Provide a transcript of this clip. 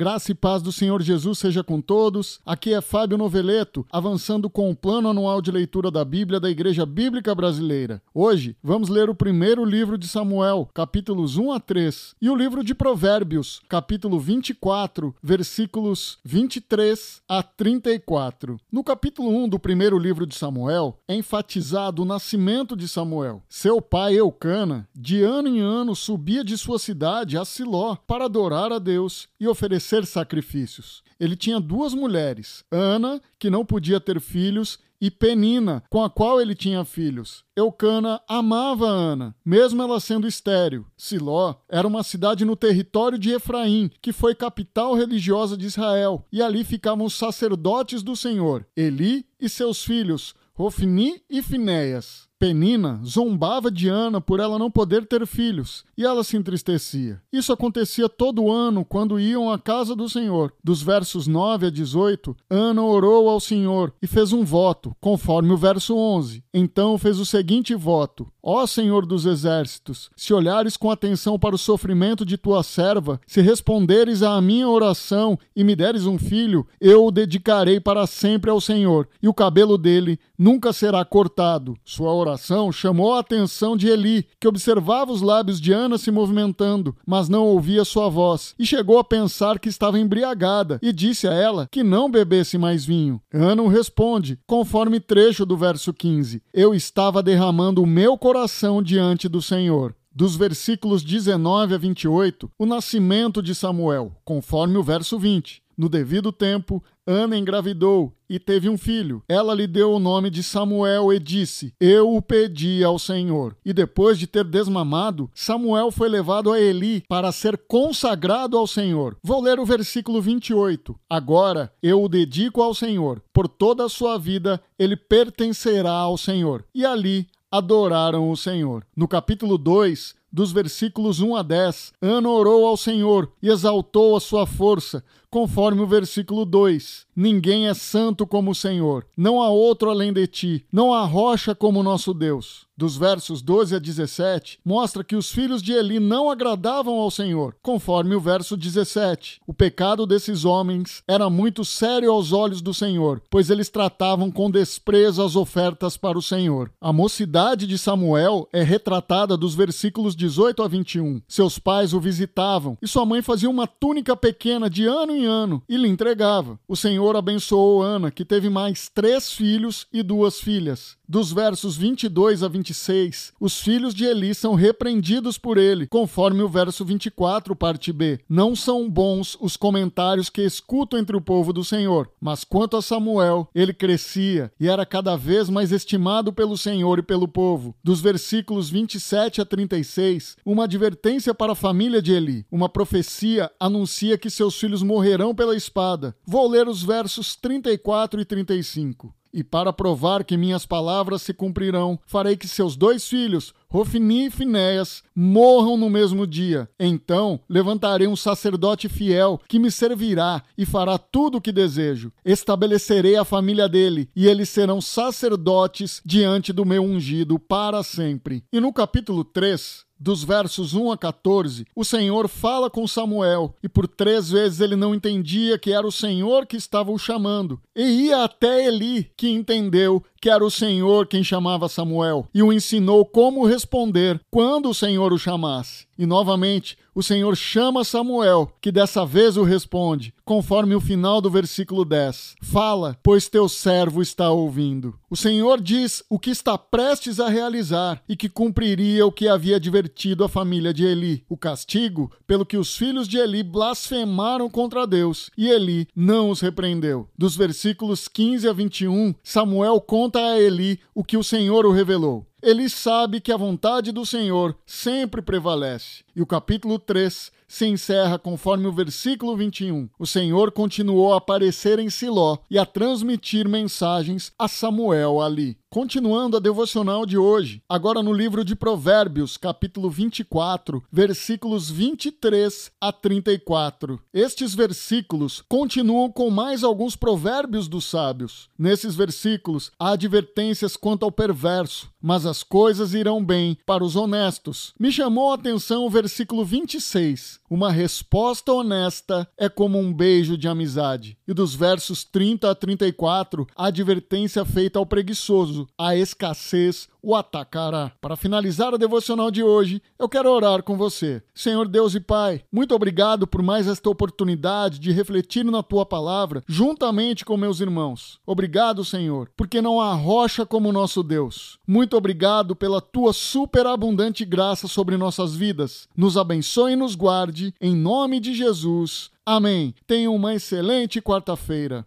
Graça e paz do Senhor Jesus seja com todos. Aqui é Fábio Noveleto, avançando com o plano anual de leitura da Bíblia da Igreja Bíblica Brasileira. Hoje vamos ler o primeiro livro de Samuel, capítulos 1 a 3, e o livro de Provérbios, capítulo 24, versículos 23 a 34. No capítulo 1 do primeiro livro de Samuel, é enfatizado o nascimento de Samuel. Seu pai Eucana, de ano em ano, subia de sua cidade a Siló para adorar a Deus e oferecer sacrifícios. Ele tinha duas mulheres, Ana, que não podia ter filhos, e Penina, com a qual ele tinha filhos. Eucana amava Ana, mesmo ela sendo estéril. Siló era uma cidade no território de Efraim, que foi capital religiosa de Israel, e ali ficavam os sacerdotes do Senhor, Eli e seus filhos, Rofni e Finéias. Penina zombava de Ana por ela não poder ter filhos, e ela se entristecia. Isso acontecia todo ano quando iam à casa do Senhor. Dos versos 9 a 18, Ana orou ao Senhor e fez um voto, conforme o verso 11. Então fez o seguinte voto: Ó Senhor dos exércitos, se olhares com atenção para o sofrimento de tua serva, se responderes à minha oração e me deres um filho, eu o dedicarei para sempre ao Senhor, e o cabelo dele nunca será cortado. Sua oração chamou a atenção de Eli, que observava os lábios de Ana se movimentando, mas não ouvia sua voz, e chegou a pensar que estava embriagada, e disse a ela que não bebesse mais vinho. Ana responde, conforme trecho do verso 15: Eu estava derramando o meu coração diante do Senhor dos versículos 19 a 28, o nascimento de Samuel, conforme o verso 20. No devido tempo, Ana engravidou e teve um filho. Ela lhe deu o nome de Samuel e disse: Eu o pedi ao Senhor. E depois de ter desmamado, Samuel foi levado a Eli para ser consagrado ao Senhor. Vou ler o versículo 28. Agora eu o dedico ao Senhor. Por toda a sua vida ele pertencerá ao Senhor. E ali adoraram o Senhor. No capítulo 2, dos versículos 1 a 10, Ana orou ao Senhor e exaltou a sua força, conforme o versículo 2. Ninguém é santo como o Senhor, não há outro além de ti, não há rocha como nosso Deus. Dos versos 12 a 17, mostra que os filhos de Eli não agradavam ao Senhor, conforme o verso 17. O pecado desses homens era muito sério aos olhos do Senhor, pois eles tratavam com desprezo as ofertas para o Senhor. A mocidade de Samuel é retratada dos versículos 18 a 21. Seus pais o visitavam e sua mãe fazia uma túnica pequena de ano em ano e lhe entregava. O Senhor abençoou Ana, que teve mais três filhos e duas filhas. Dos versos 22 a 26, os filhos de Eli são repreendidos por ele, conforme o verso 24, parte B. Não são bons os comentários que escuto entre o povo do Senhor, mas quanto a Samuel, ele crescia e era cada vez mais estimado pelo Senhor e pelo povo. Dos versículos 27 a 36, uma advertência para a família de Eli. Uma profecia anuncia que seus filhos morrerão pela espada. Vou ler os versos 34 e 35. E para provar que minhas palavras se cumprirão, farei que seus dois filhos, Rofni e Finéias, morram no mesmo dia. Então levantarei um sacerdote fiel que me servirá e fará tudo o que desejo. Estabelecerei a família dele, e eles serão sacerdotes diante do meu ungido para sempre. E no capítulo 3, dos versos 1 a 14, o Senhor fala com Samuel e por três vezes ele não entendia que era o Senhor que estava o chamando. E ia até Eli, que entendeu que era o Senhor quem chamava Samuel e o ensinou como responder quando o Senhor o chamasse. E novamente, o Senhor chama Samuel, que dessa vez o responde, conforme o final do versículo 10. Fala, pois teu servo está ouvindo. O Senhor diz o que está prestes a realizar e que cumpriria o que havia advertido a família de Eli, o castigo pelo que os filhos de Eli blasfemaram contra Deus, e Eli não os repreendeu. Dos versículos 15 a 21, Samuel conta a Eli o que o Senhor o revelou. Ele sabe que a vontade do Senhor sempre prevalece. E o capítulo 3 se encerra conforme o versículo 21. O Senhor continuou a aparecer em Siló e a transmitir mensagens a Samuel ali. Continuando a devocional de hoje, agora no livro de Provérbios, capítulo 24, versículos 23 a 34. Estes versículos continuam com mais alguns provérbios dos sábios. Nesses versículos há advertências quanto ao perverso, mas as coisas irão bem para os honestos. Me chamou a atenção o versículo 26. Uma resposta honesta é como um beijo de amizade. E dos versos 30 a 34, a advertência feita ao preguiçoso: a escassez o atacará. Para finalizar a devocional de hoje, eu quero orar com você. Senhor Deus e Pai, muito obrigado por mais esta oportunidade de refletir na tua palavra juntamente com meus irmãos. Obrigado, Senhor, porque não há rocha como nosso Deus. Muito obrigado pela tua superabundante graça sobre nossas vidas. Nos abençoe e nos guarde, em nome de Jesus. Amém. Tenha uma excelente quarta-feira.